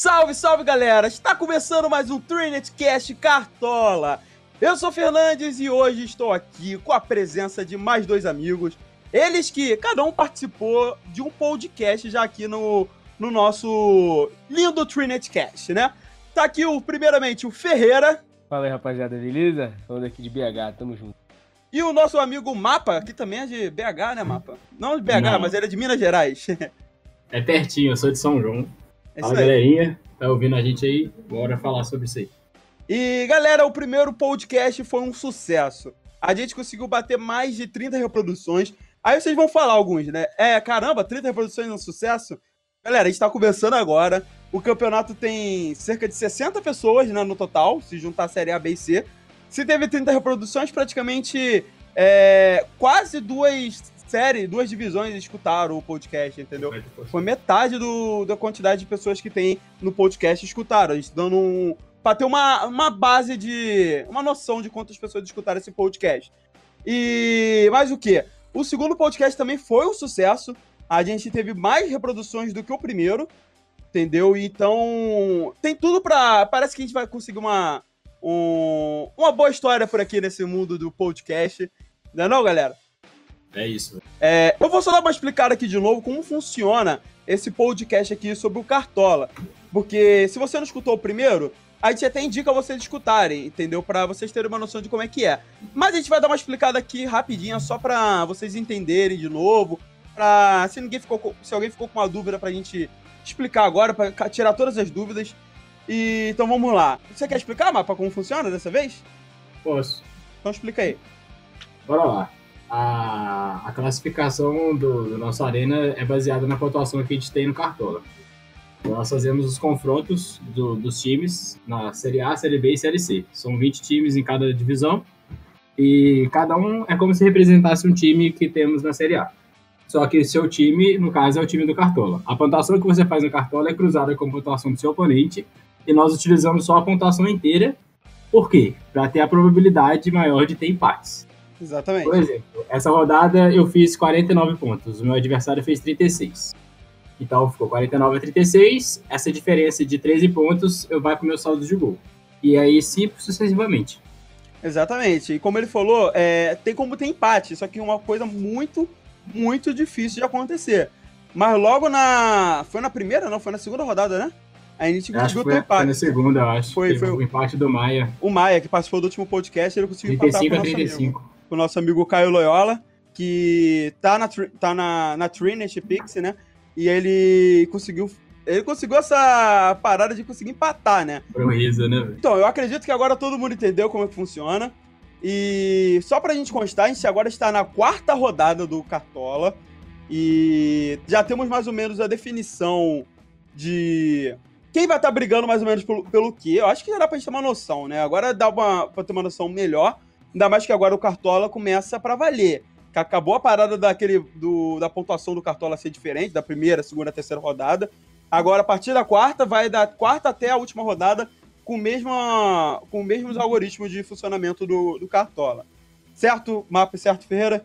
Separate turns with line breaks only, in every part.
Salve, salve galera! Está começando mais um Trinet Cast Cartola. Eu sou Fernandes e hoje estou aqui com a presença de mais dois amigos. Eles que cada um participou de um podcast já aqui no, no nosso lindo Trinet Cast, né? Tá aqui o, primeiramente o Ferreira.
Fala aí, rapaziada, beleza? Falando aqui de BH, tamo junto.
E o nosso amigo Mapa, que também é de BH, né, Mapa? Não de BH,
Não.
mas ele é de Minas Gerais.
É pertinho, eu sou de São João.
É
Fala, galerinha. Tá ouvindo a gente aí? Bora falar sobre isso aí.
E galera, o primeiro podcast foi um sucesso. A gente conseguiu bater mais de 30 reproduções. Aí vocês vão falar alguns, né? É, caramba, 30 reproduções é um sucesso? Galera, a gente tá começando agora. O campeonato tem cerca de 60 pessoas né, no total, se juntar a série A, B e C. Se teve 30 reproduções, praticamente é, quase duas séries, duas divisões escutaram o podcast, entendeu? Foi metade do, da quantidade de pessoas que tem no podcast escutaram. A gente dando um. Pra ter uma, uma base de. Uma noção de quantas pessoas escutaram esse podcast. E. Mais o quê? O segundo podcast também foi um sucesso. A gente teve mais reproduções do que o primeiro. Entendeu? Então. Tem tudo pra. Parece que a gente vai conseguir uma. um- uma boa história por aqui nesse mundo do podcast. Não é não, galera?
É isso.
É, eu vou só dar uma explicada aqui de novo como funciona esse podcast aqui sobre o Cartola. Porque se você não escutou o primeiro, a gente até indica vocês escutarem, entendeu? Pra vocês terem uma noção de como é que é. Mas a gente vai dar uma explicada aqui rapidinha, só pra vocês entenderem de novo. Pra, se, ninguém ficou, se alguém ficou com uma dúvida pra gente explicar agora, pra ca- tirar todas as dúvidas. E, então vamos lá. Você quer explicar, Mapa, como funciona dessa vez?
Posso.
Então explica aí.
Bora lá. A, a classificação do, do nosso Arena é baseada na pontuação que a gente tem no Cartola. Nós fazemos os confrontos do- dos times na Série A, Série B e Série C. São 20 times em cada divisão. E cada um é como se representasse um time que temos na Série A. Só que seu time, no caso, é o time do Cartola. A pontuação que você faz no Cartola é cruzada com a pontuação do seu oponente. E nós utilizamos só a pontuação inteira. Por quê? Para ter a probabilidade maior de ter empates.
Exatamente.
Por exemplo, essa rodada eu fiz 49 pontos, o meu adversário fez 36. Então ficou 49 a 36, essa diferença de 13 pontos eu vai pro meu saldo de gol. E aí sim sucessivamente.
Exatamente. E como ele falou, é, tem como ter empate, só que é uma coisa muito, muito difícil de acontecer. Mas logo na. Foi na primeira, não? Foi na segunda rodada, né? A gente conseguiu ter
foi, foi
empate.
na segunda, eu acho.
Foi- foi-
o empate do Maia,
O Maia, que participou do último podcast, ele conseguiu empatar com
35
o
a
nosso amigo.
35.
Com o nosso amigo Caio Loyola, que tá na, tá na, na Trinity Pix, né? E ele conseguiu. Ele conseguiu essa parada de conseguir empatar, né?
Foi um riso, né, velho?
Então, eu acredito que agora todo mundo entendeu como é que funciona. E só pra gente constar, a gente agora está na quarta rodada do Cartola. E já temos mais ou menos a definição de quem vai estar brigando mais ou menos pelo, pelo quê. Eu acho que já dá pra gente ter uma noção, né? Agora dá uma, pra ter uma noção melhor. Ainda mais que agora o Cartola começa pra valer. Que acabou a parada daquele, do, da pontuação do Cartola ser diferente, da primeira, segunda, terceira rodada. Agora, a partir da quarta, vai da quarta até a última rodada com, o mesma, com os mesmos algoritmos de funcionamento do, do Cartola. Certo, Mapa? Certo, Ferreira?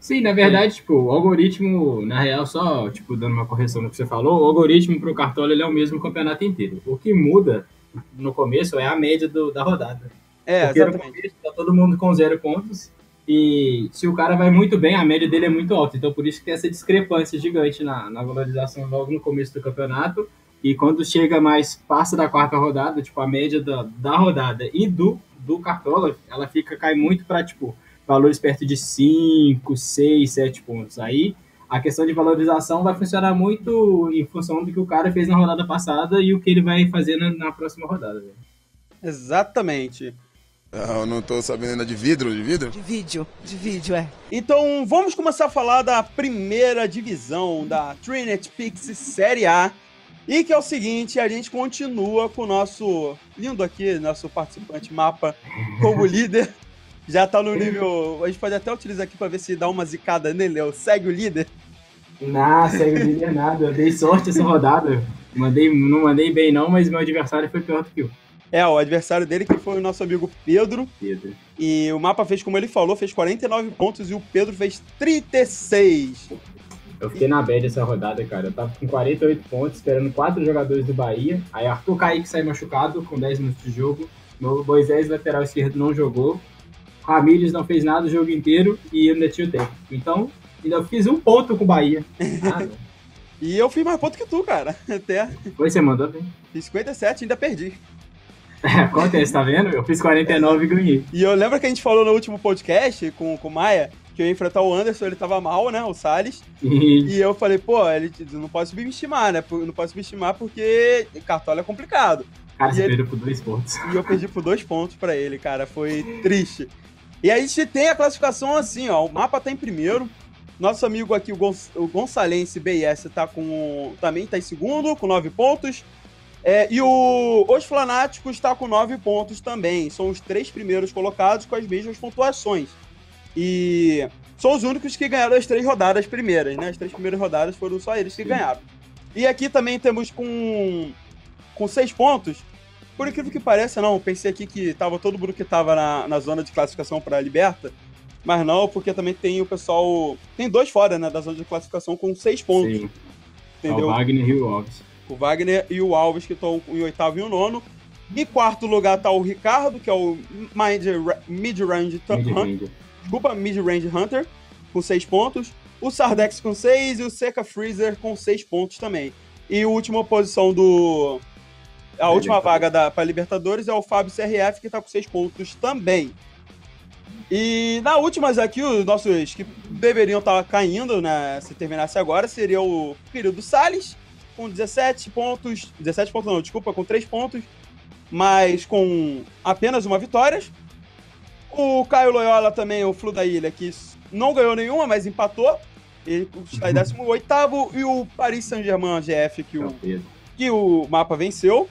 Sim, na verdade, tipo, o algoritmo, na real, só, tipo, dando uma correção no que você falou, o algoritmo pro Cartola ele é o mesmo campeonato inteiro. O que muda no começo é a média do- da rodada.
É,
Porque no
exatamente.
começo tá todo mundo com zero pontos. E se o cara vai muito bem, a média dele é muito alta. Então por isso que tem essa discrepância gigante na, na valorização logo no começo do campeonato. E quando chega mais, passa da quarta rodada, tipo, a média da, da rodada e do, do Cartola, ela fica, cai muito para tipo, valores perto de 5, 6, 7 pontos. Aí a questão de valorização vai funcionar muito em função do que o cara fez na rodada passada e o que ele vai fazer na, na próxima rodada. velho.
Exatamente.
Não, não tô sabendo ainda de vidro, de vidro?
De vídeo, de vídeo, é.
Então, vamos começar a falar da primeira divisão da Trinity Pix Série A. E que é o seguinte, a gente continua com o nosso lindo aqui, nosso participante mapa como líder. Já tá no nível. A gente pode até utilizar aqui pra ver se dá uma zicada nele. ó. Segue o líder.
Não, segue o líder nada. Eu dei sorte essa rodada. Mandei, não mandei bem não, mas meu adversário foi pior do que eu.
É, o adversário dele que foi o nosso amigo Pedro.
Pedro.
E o mapa fez, como ele falou, fez 49 pontos e o Pedro fez 36.
Eu fiquei na bad essa rodada, cara. Eu tava com 48 pontos, esperando quatro jogadores do Bahia. Aí Arthur Kaique saiu machucado com 10 minutos de jogo. Meu Moisés, lateral esquerdo, não jogou. Ramírez não fez nada o jogo inteiro e eu ainda tinha o tempo. Então, ainda fiz um ponto com o Bahia. Ah.
E eu fiz mais ponto que tu, cara. Até.
Foi, você mandou bem.
Fiz 57 e ainda perdi.
É, acontece, tá vendo? Eu fiz 49 e ganhei.
E eu lembro que a gente falou no último podcast com, com o Maia que eu ia enfrentar o Anderson, ele tava mal, né? O Salles.
E...
E eu falei, pô, ele não pode subestimar, né? Não pode subestimar porque cartola é complicado.
Cara,
E
você
ele-
perdeu por dois pontos.
E eu perdi por dois pontos pra ele, cara. Foi triste. E aí a gente tem a classificação assim, ó. O mapa tá em primeiro. Nosso amigo aqui, o, Gonç o Gonçalense BS, tá com. Também tá em segundo, com nove pontos. É, e o Os Flanáticos está com nove pontos também. São os três primeiros colocados com as mesmas pontuações. E são os únicos que ganharam as três rodadas primeiras, né? As três primeiras rodadas foram só eles que
Sim.
ganharam. E aqui também temos com, com seis pontos. Por incrível que pareça, não. Pensei aqui que tava todo mundo que tava na, na zona de classificação para a Liberta. Mas não, porque também tem o pessoal. Tem dois fora, né? Da zona de classificação com seis pontos.
Sim. É o
entendeu?
Wagner e o Alves.
O Wagner e o Alves, que estão em oitavo e o nono. Em quarto lugar tá o Ricardo, que é o Mid-Range Hunter.
Mid-range.
Desculpa, Mid-Range Hunter, com seis pontos. O Sardex com seis e o Seca Freezer com seis pontos também. E a última posição do. A última
Libertadores.
vaga da, para Libertadores é o Fábio CRF, que tá com seis pontos também. E na últimas aqui, os nossos que deveriam estar caindo, né? Se terminasse agora, seria o querido Salles, com 17 pontos. 17 pontos não, desculpa, com 3 pontos, mas com apenas uma vitória. O Caio Loyola também, o Flu da Ilha, que não ganhou nenhuma, mas empatou. Ele está em 18 e o Paris Saint-Germain GF, que o que o mapa venceu.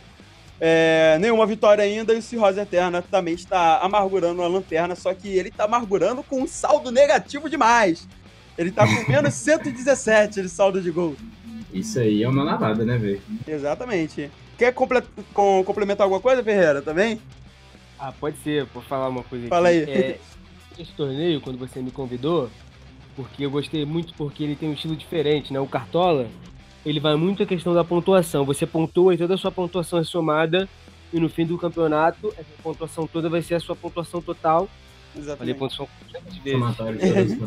É, nenhuma vitória ainda e o Cirrose Eterna também está amargurando a lanterna, só que ele está amargurando com um saldo negativo demais. Ele tá com menos 117 de saldo de gol.
Isso aí é uma lavada, né, velho?
Exatamente. Quer comple- com- complementar alguma coisa, Ferreira, também?
Ah, pode ser, vou falar uma coisa aqui.
Fala aí.
É, esse torneio, quando você me convidou, porque eu gostei muito porque ele tem um estilo diferente, né? O Cartola, ele vai muito a questão da pontuação. Você pontua e toda a sua pontuação é somada e no fim do campeonato, essa pontuação toda vai ser a sua pontuação total. Falei
Exatamente.
pontuação quantas vezes.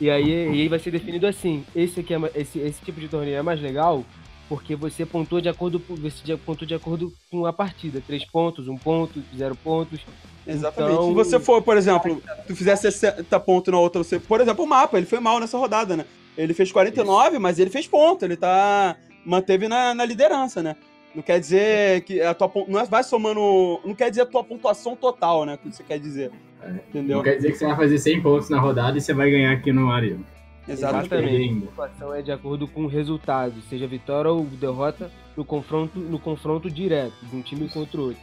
E aí, e aí vai ser definido assim. Esse, aqui é, esse, esse tipo de torneio é mais legal porque você pontua de acordo com- você de- pontua de acordo com a partida. Três pontos, um ponto, zero pontos.
Exatamente.
Então-
Se você for, por exemplo, tu fizer 60 pontos na outra, você. Por exemplo, o mapa, ele foi mal nessa rodada, né? Ele fez 49, mas ele fez ponto. Ele tá. Manteve na, na liderança, né? Não quer dizer que a tua não é- vai somando. Não quer dizer a tua pontuação total, né? O que você quer dizer. Entendeu?
Não quer dizer que você vai fazer 100 pontos na rodada e você vai ganhar aqui no Mario.
Exatamente.
Ainda.
A pontuação é de acordo com o resultado, seja vitória ou derrota no confronto, no confronto direto de um time contra o outro.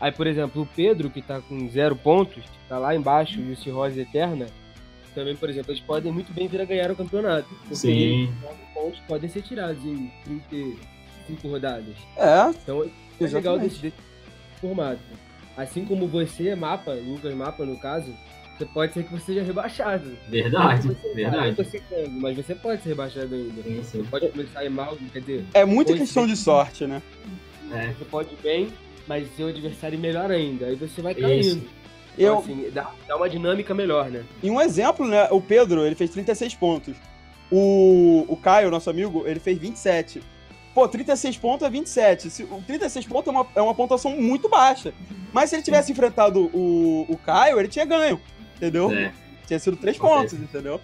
Aí, por exemplo, o Pedro, que tá com zero pontos, tá lá embaixo, e o Cirrose Eterna, também, por exemplo, eles podem muito bem vir a ganhar o campeonato. Porque
Sim.
pontos podem ser tirados em 35 rodadas.
É,
Então, é legal desse, desse formato. Assim como você, Mapa, Lucas Mapa, no caso, você pode ser que você seja rebaixado.
Verdade,
Você- Eu
verdade.
tô citando, mas você pode ser rebaixado ainda.
Sim, sim.
Você pode começar a ir mal, quer dizer,
é muita questão
é.
de sorte, né?
É.
você pode ir bem, mas seu adversário ir melhor ainda. Aí você vai caindo.
Isso.
Então,
Eu,
assim, dá, dá uma dinâmica melhor, né?
E um exemplo, né? O Pedro, ele fez 36 pontos. O, o Caio, nosso amigo, ele fez 27. Pô, 36 pontos é 27. Se, o 36 pontos é uma, é uma pontuação muito baixa. Mas se ele tivesse enfrentado o, o Caio, ele tinha ganho. Entendeu?
É.
Tinha sido 3
Acontece.
pontos, entendeu?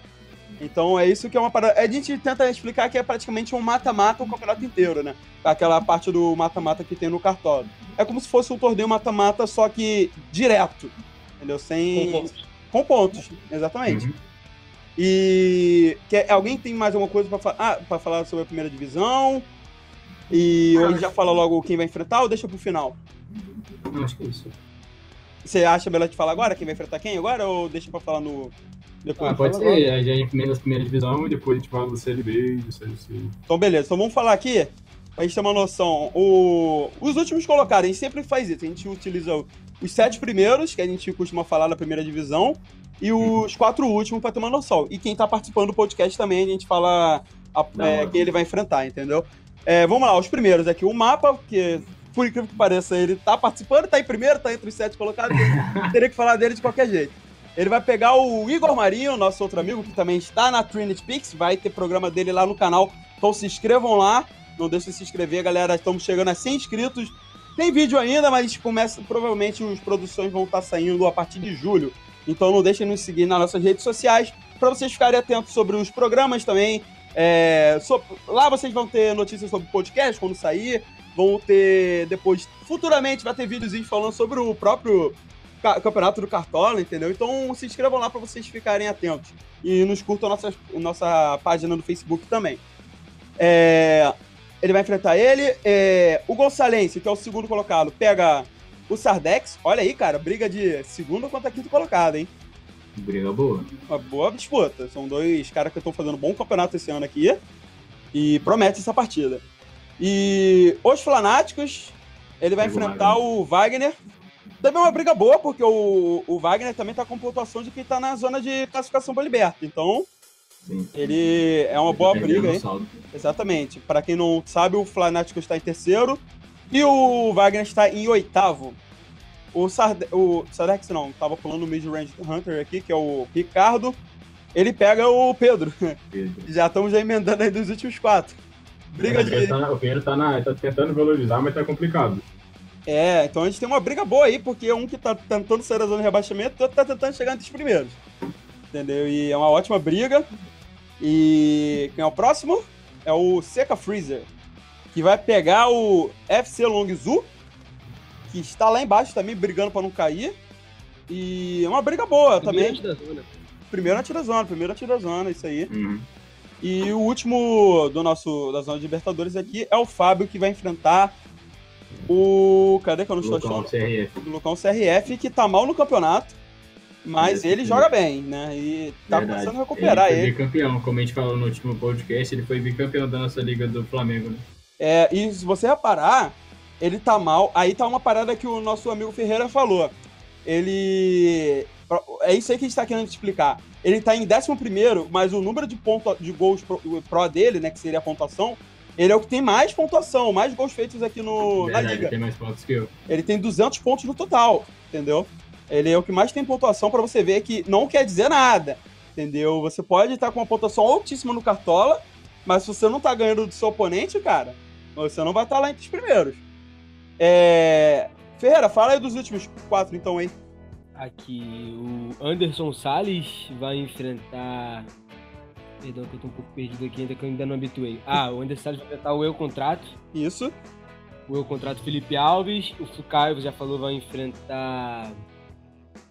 Então é isso que é uma parada. A gente tenta explicar que é praticamente um mata-mata o campeonato inteiro, né? Aquela parte do mata-mata que tem no cartola. É como se fosse um torneio mata-mata, só que direto. Entendeu? Sem.
Com pontos.
Com pontos, exatamente.
Uhum.
E quer, alguém tem mais alguma coisa pra, fa ah, pra falar sobre a primeira divisão? E ou a gente já fala logo quem vai enfrentar ou deixa pro final?
Acho que é isso.
Você acha melhor de falar agora quem vai enfrentar quem agora ou deixa pra falar no depois?
Ah, pode ser. A gente primeiro das primeiras divisão e depois a gente fala do Série B e do Série C.
Então beleza, então vamos falar aqui pra gente ter uma noção. O... Os últimos colocados, a gente sempre faz isso, a gente utiliza os sete primeiros, que a gente costuma falar na primeira divisão, e os quatro últimos pra ter uma noção. E quem tá participando do podcast também, a gente fala a- é, quem ele vai enfrentar, entendeu? É, vamos lá, os primeiros aqui. O mapa, que por incrível que pareça, ele tá participando, tá em primeiro, tá entre os sete colocados. Teria que falar dele de qualquer jeito. Ele vai pegar o Igor Marinho, nosso outro amigo, que também está na Trinity Pix. Vai ter programa dele lá no canal. Então se inscrevam lá. Não deixem de se inscrever, galera. Estamos chegando a 100 inscritos. Tem vídeo ainda, mas começa, provavelmente as produções vão estar saindo a partir de julho. Então não deixem de nos seguir nas nossas redes sociais para vocês ficarem atentos sobre os programas também. É, lá vocês vão ter notícias sobre o podcast quando sair. Vão ter depois, futuramente, vai ter videozinhos falando sobre o próprio ca- campeonato do Cartola, entendeu? Então se inscrevam lá para vocês ficarem atentos. E nos curtam nossa, nossa página no Facebook também. É, ele vai enfrentar ele. é, o Gonçalense, que é o segundo colocado, pega o Sardex. Olha aí, cara, briga de segundo contra quinto colocado, hein?
Briga boa.
Uma boa disputa. São dois caras que estão fazendo um bom campeonato esse ano aqui. E promete essa partida. E os Flanáticos, ele vai enfrentar o Wagner. Também é uma briga boa, porque o, o Wagner também tá com pontuação de quem tá na zona de classificação para liberta. Então,
Sim.
ele é uma boa
Perdendo
briga,
saldo.
Exatamente. Para quem não sabe, o Flanático está em terceiro e o Wagner está em oitavo. O, Sarde o Sardex não, tava pulando o Mid-Range Hunter aqui, que é o Ricardo. Ele pega o Pedro.
Pedro.
Já estamos já emendando aí dos últimos quatro. Briga de.
tá, o Pedro tá, na- tá tentando valorizar, mas tá complicado.
É, então a gente tem uma briga boa aí, porque um que tá tentando sair da zona de rebaixamento, o outro tá tentando chegar entre os primeiros. Entendeu? E é uma ótima briga. E quem é o próximo? É o Seca Freezer, que vai pegar o FC Longzhu, que está lá embaixo também brigando pra não cair. E é uma briga boa também.
Primeiro antes da zona.
Primeiro atira zona, primeiro atira zona, isso aí.
Uhum.
E o último do nosso da zona de Libertadores aqui é o Fábio, que vai enfrentar o. Cadê que eu não estou
Local
achando?
CRF.
O Lucão CRF, que tá mal no campeonato, mas ele
sim.
joga bem, né? E tá
Verdade.
começando a recuperar
ele.
ele.
foi bicampeão, como a gente falou no último podcast, ele foi bicampeão da nossa liga do Flamengo, né?
É, e se você reparar, ele tá mal. Aí tá uma parada que o nosso amigo Ferreira falou. Ele. É isso aí que a gente tá querendo te explicar. Ele tá em 11, mas o número de, ponto, de gols pro, pro dele, né? Que seria a pontuação, ele é o que tem mais pontuação, mais gols feitos aqui no, na liga.
tem mais pontos que eu.
Ele tem 200 pontos no total, entendeu? Ele é o que mais tem pontuação pra você ver que não quer dizer nada, entendeu? Você pode estar com uma pontuação altíssima no Cartola, mas se você não tá ganhando do seu oponente, cara, você não vai estar lá entre os primeiros. É... Ferreira, fala aí dos últimos quatro, então, aí.
Aqui, o Anderson Salles vai enfrentar. Perdão, que eu tô um pouco perdido aqui ainda, que eu ainda não habituei. Ah, o Anderson Salles vai enfrentar o Eu Contrato.
Isso.
O Eu Contrato Felipe Alves. O Fucaio, já falou, vai enfrentar.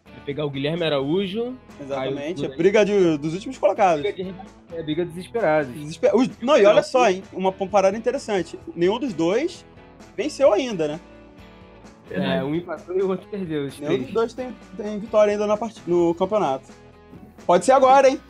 Vai pegar o Guilherme Araújo.
Exatamente.
Tudo aí.
Briga de- dos últimos colocados.
Briga, de... é, briga desesperados.
Desesper- Não, e olha só, hein? Uma parada interessante. Nenhum dos dois venceu ainda, né?
É,
Verdade.
um empatou e o outro perdeu. Os
Nenhum dos dois tem, tem vitória ainda na part... no campeonato. Pode ser agora, hein?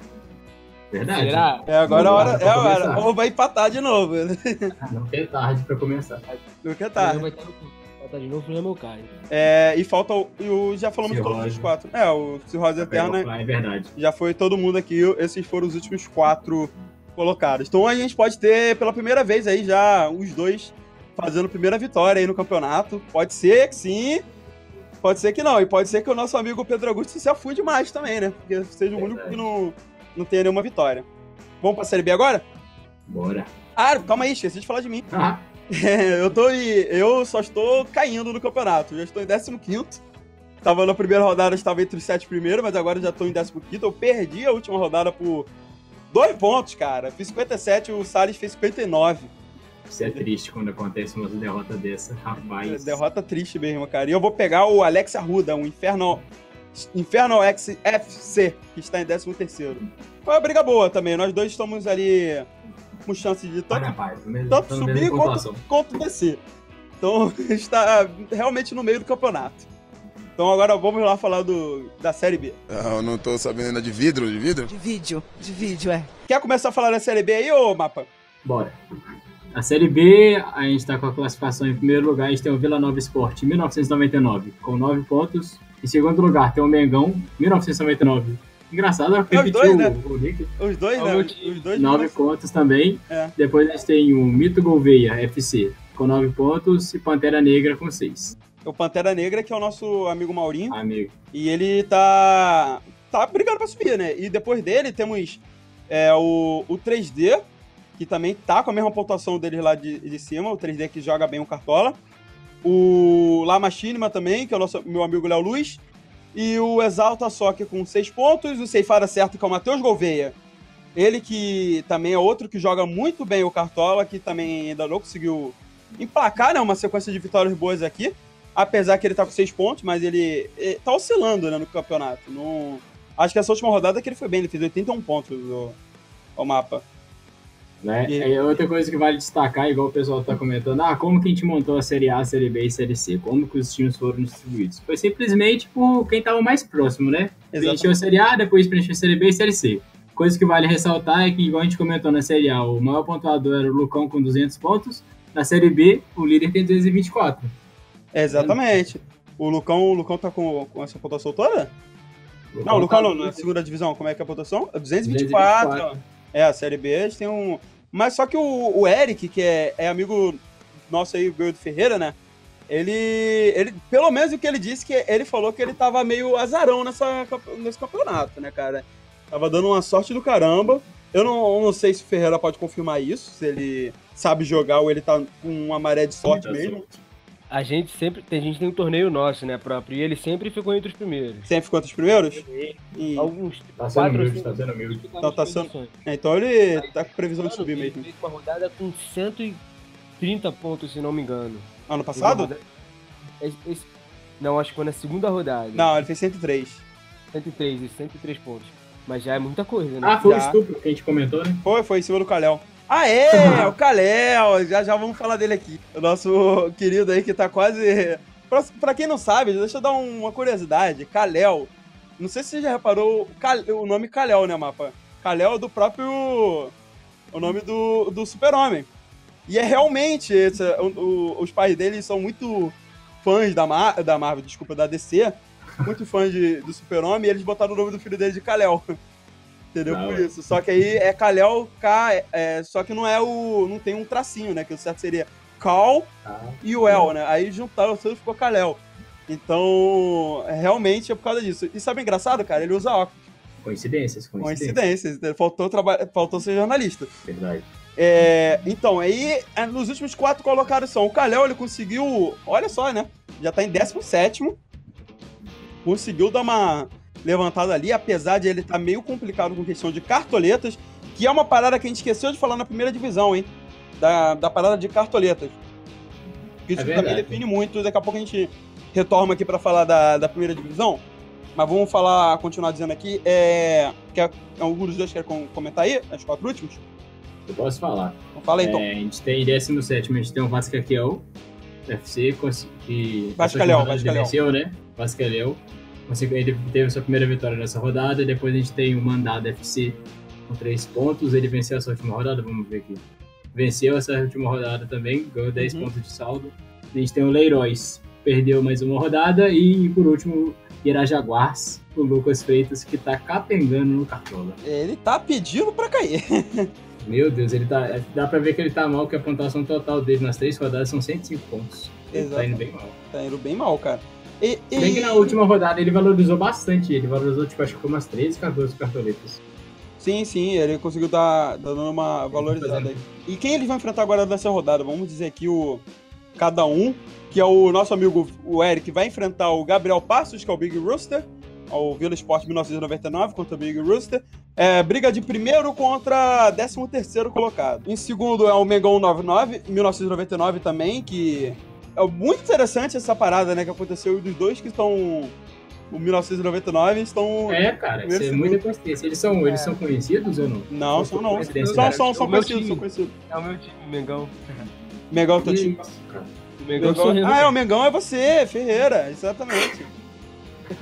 Verdade.
Será?
É agora a hora. É a hora. Ou vai empatar de novo.
Não é tarde pra começar.
Tá.
tá.
Vai estar no... vai estar de novo no meu cara.
É, e falta o. O já falamos de todos os quatro. É, o Cirrose Eterna
É verdade.
já foi todo mundo aqui. Esses foram os últimos quatro colocados. Então a gente pode ter pela primeira vez aí já os dois fazendo primeira vitória aí no campeonato. Pode ser que sim. Pode ser que não. E pode ser que o nosso amigo Pedro Augusto se afude mais também, né? Porque seja o único que não, não tenha nenhuma vitória. Vamos pra Série B agora?
Bora.
Ah, calma aí, esqueci de falar de mim.
Ah,
É, eu tô eu só estou caindo no campeonato. Já estou em 15 Tava na primeira rodada, estava entre os sete primeiros, mas agora já estou em 15 Eu perdi a última rodada por dois pontos, cara. Fiz 57, o Salles fez 59.
Isso é triste quando acontece uma derrota dessa. Rapaz.
Derrota triste mesmo, cara. E eu vou pegar o Alex Arruda, um Infernal, Infernal X FC, que está em 13 terceiro. Foi uma briga boa também. Nós dois estamos ali com chance de tanto
na paz. tá mesmo-
tanto subir quanto, quanto descer. Então está realmente no meio do campeonato. Então agora vamos lá falar do, da Série B.
Ah, eu não tô sabendo ainda de vidro, de vidro?
De vídeo, de vídeo, é.
Quer começar a falar da Série B aí, ô Mapa?
Bora. A Série B, a gente está com a classificação em primeiro lugar, a gente tem o Vila Nova Esporte, 1999, com 9 pontos. Em segundo lugar, tem o Mengão, 1999. Engraçado, repetiu
dois, né?
o, o Nick.
Os dois,
É o
né?
meu
Os
time.
os dois.
9 pontos também.
É.
Depois a gente tem o Mito Gouveia, FC, com 9 pontos. E Pantera Negra com 6.
O Pantera Negra, que é o nosso amigo Maurinho.
Amigo.
E ele tá. tá brigando pra subir, né? E depois dele temos é, o, o 3D, que também tá com a mesma pontuação deles lá de, de cima, o 3D que joga bem o Cartola. O La Machinima também, que é o nosso, meu amigo Léo Luz. E o Exalta Soccer com 6 pontos. O Ceifada Certo, que é o Matheus Gouveia. Ele que também é outro que joga muito bem o Cartola, que também ainda não conseguiu emplacar né, uma sequência de vitórias boas aqui. Apesar que ele tá com 6 pontos, mas ele, ele tá oscilando né, no campeonato. Não- Acho que essa última rodada que ele foi bem, ele fez 81 pontos o, o mapa.
Né?
E-
É outra coisa que vale destacar, igual o pessoal tá comentando, ah, como que a gente montou a Série A, Série B e Série C? Como que os times foram distribuídos? Foi simplesmente por quem tava mais próximo, né? Preencheu a Série A, depois preencheu a Série B e Série C. Coisa que vale ressaltar é que, igual a gente comentou na Série A, o maior pontuador era o Lucão com 200 pontos, na Série B, o líder tem 224.
É, exatamente. O Lucão, o Lucão tá com, com essa pontuação toda? Não, o Lucão
tá
não, na segunda divisão, como é que é a pontuação? É 224.
224.
É, a Série B, a gente tem um. Mas só que o, o Eric, que é, é amigo nosso aí, o Guilherme Ferreira, né? Ele, ele. Pelo menos o que ele disse, que ele falou que ele tava meio azarão nessa, nesse campeonato, né, cara? Tava dando uma sorte do caramba. Eu não, eu não sei se o Ferreira pode confirmar isso, se ele sabe jogar ou ele tá com uma maré de sorte mesmo.
A gente sempre. Tem gente que tem um torneio nosso, né, próprio. E ele sempre ficou entre os primeiros.
Sempre ficou entre os primeiros? E-
Alguns.
Tá sendo
quatro ou
humilde,
cinco
tá sendo humilde.
ficaram
Tá- tá sendo- é, então ele tá com previsão de subir
ele
mesmo.
fez uma rodada com 130 pontos, se não me engano.
Ano passado?
rodada- Esse- esse- Não, acho que foi na segunda rodada.
Não, ele fez 103.
103, isso, 103 pontos. Mas já é muita coisa, né?
Ah, foi o
Já.
estupro que a gente comentou, né?
Foi, foi em cima do Kalel. Ah, é! o Kalel! Já já vamos falar dele aqui. O nosso querido aí que tá quase. Pra, pra quem não sabe, deixa eu dar um- uma curiosidade. Kalel. Não sei se você já reparou o, o nome Kalel, né, mapa? Kalel é do próprio. O nome do, do Super-Homem. E é realmente. esse- o- o- os pais dele são muito fãs da, Mar, da Marvel, desculpa, da DC. Muito fãs de, do Super-Homem e eles botaram o nome do filho dele de Kalel. Entendeu?
Da
Por
hora.
isso. Só que aí é Kalel K, é, só que não é o. não tem um tracinho, né? Que o certo seria Kal
Tá.
e o El, né? Aí juntaram tudo e ficou Kalel. Então, é, realmente é por causa disso. E sabe engraçado, cara? Ele usa óculos.
Coincidências, coincidências.
Coincidências. Faltou, traba... Faltou ser jornalista.
Verdade.
É, então, aí, é, nos últimos quatro colocados são o Kalel, ele conseguiu, olha só, né? Já tá em 17 Conseguiu dar uma levantada ali, apesar de ele estar meio complicado com questão de cartoletas, que é uma parada que a gente esqueceu de falar na primeira divisão, hein? Da, da parada de cartoletas. Isso
É
também define muito, daqui a pouco a gente retorna aqui pra falar da, da primeira divisão. Mas vamos falar, continuar dizendo aqui, é, quer, algum dos dois quer com- comentar aí, as quatro últimos?
Eu posso falar.
Então fala aí, então.
É, a gente tem em 17 a gente tem o Vascaquel, FC, que rodada
Vascaléu.
venceu, né? Ele teve sua primeira vitória nessa rodada, depois a gente tem o Mandado FC com 3 pontos, ele venceu essa última rodada, vamos ver aqui. Venceu essa última rodada também, ganhou 10
Uhum.
pontos de saldo. A gente tem o Leiroz, perdeu mais uma rodada, e por último, Irajaguars, o Lucas Freitas, que tá capengando no Cartola.
Ele tá pedindo pra cair.
Meu Deus, ele tá. é, Dá pra ver que ele tá mal, que a pontuação total dele nas três rodadas são 105 pontos. Ele tá indo bem mal.
Tá indo bem mal, cara. E, e-
Bem que na última rodada ele valorizou bastante. Ele valorizou, tipo, acho que foi umas 13, 14 cartoletas.
Sim, sim, ele conseguiu dar, dando uma valorizada aí. E quem eles vão enfrentar agora nessa rodada? Vamos dizer aqui o cada um, que é o nosso amigo o Eric, vai enfrentar o Gabriel Passos, que é o Big Rooster, ao Vila Sport 1999 contra o Big Rooster. É, briga de primeiro contra 13 terceiro colocado. Em segundo é o Mengão 99, 1999 também, que é muito interessante essa parada, né, que aconteceu dos dois que estão o 1999 estão
É, cara, isso é muita coincidência. Eles são, eles são conhecidos ou não?
Não, são não. São, são,
meu
conhecidos, são conhecidos.
É o meu time, Mengão.
Mengão é o teu time.
Mengão eu.
Ah, é, o Mengão é você, Ferreira, exatamente.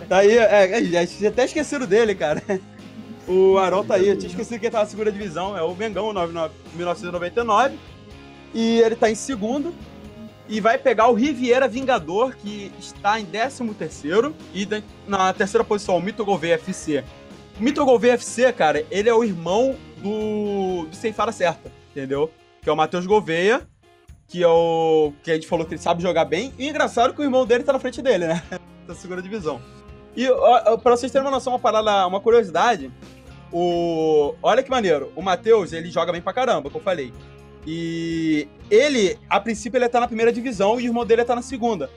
Tá aí, é, é, até esquecido dele, cara. O Arão tá aí, eu tinha esquecido que ele tava na segunda divisão, é o Mengão 99 1999. E ele tá em segundo. E vai pegar o Riviera Vingador, que está em 13 terceiro. E na terceira posição, o Mito Gouveia FC. O Mito Gouveia FC, cara, ele é o irmão do, do Ceifara Certa, entendeu? Que é o Matheus Gouveia, que é o. que a gente falou que ele sabe jogar bem. E engraçado que o irmão dele tá na frente dele, né? da segunda divisão. E ó, pra vocês terem uma noção, uma parada, uma curiosidade. O. Olha que maneiro. O Matheus, ele joga bem pra caramba, como eu falei. E ele, a princípio, ele tá na primeira divisão e o irmão dele tá na segunda.